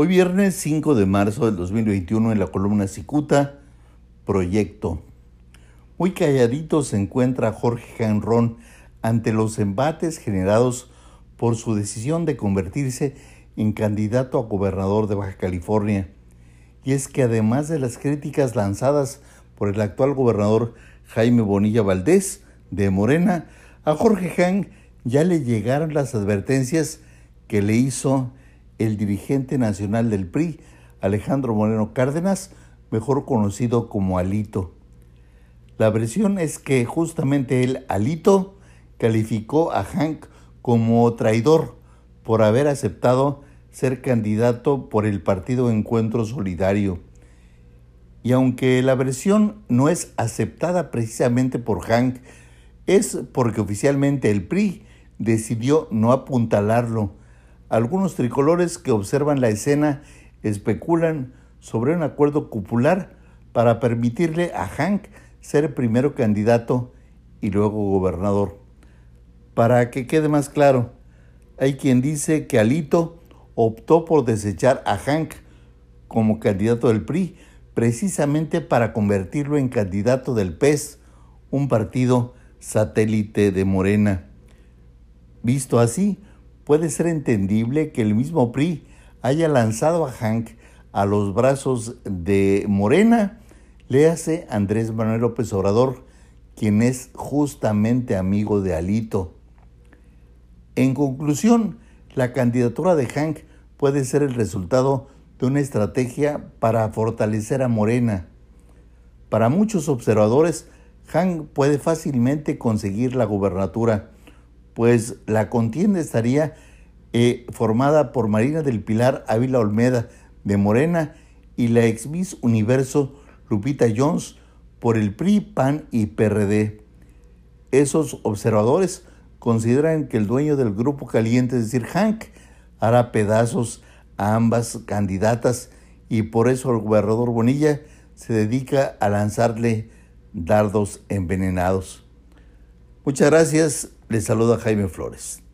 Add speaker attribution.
Speaker 1: Hoy viernes 5 de marzo del 2021 en la columna Cicuta, Proyecto. Muy calladito se encuentra Jorge Janrón ante los embates generados por su decisión de convertirse en candidato a gobernador de Baja California. Y es que además de las críticas lanzadas por el actual gobernador Jaime Bonilla Valdés de Morena, a Jorge Jan ya le llegaron las advertencias que le hizo el dirigente nacional del PRI, Alejandro Moreno Cárdenas, mejor conocido como Alito. La versión es que justamente el Alito calificó a Hank como traidor por haber aceptado ser candidato por el partido Encuentro Solidario. Y aunque la versión no es aceptada precisamente por Hank, es porque oficialmente el PRI decidió no apuntalarlo, algunos tricolores que observan la escena especulan sobre un acuerdo cupular para permitirle a Hank ser primero candidato y luego gobernador. Para que quede más claro, hay quien dice que Alito optó por desechar a Hank como candidato del PRI precisamente para convertirlo en candidato del PES, un partido satélite de Morena. Visto así, puede ser entendible que el mismo PRI haya lanzado a Hank a los brazos de Morena, le hace Andrés Manuel López Obrador, quien es justamente amigo de Alito. En conclusión, la candidatura de Hank puede ser el resultado de una estrategia para fortalecer a Morena. Para muchos observadores, Hank puede fácilmente conseguir la gubernatura pues la contienda estaría eh, formada por Marina del Pilar Ávila Olmeda de Morena y la ex Miss Universo Lupita Jones por el PRI, PAN y PRD. Esos observadores consideran que el dueño del grupo caliente, es decir, Hank, hará pedazos a ambas candidatas y por eso el gobernador Bonilla se dedica a lanzarle dardos envenenados. Muchas gracias. Les saluda Jaime Flores.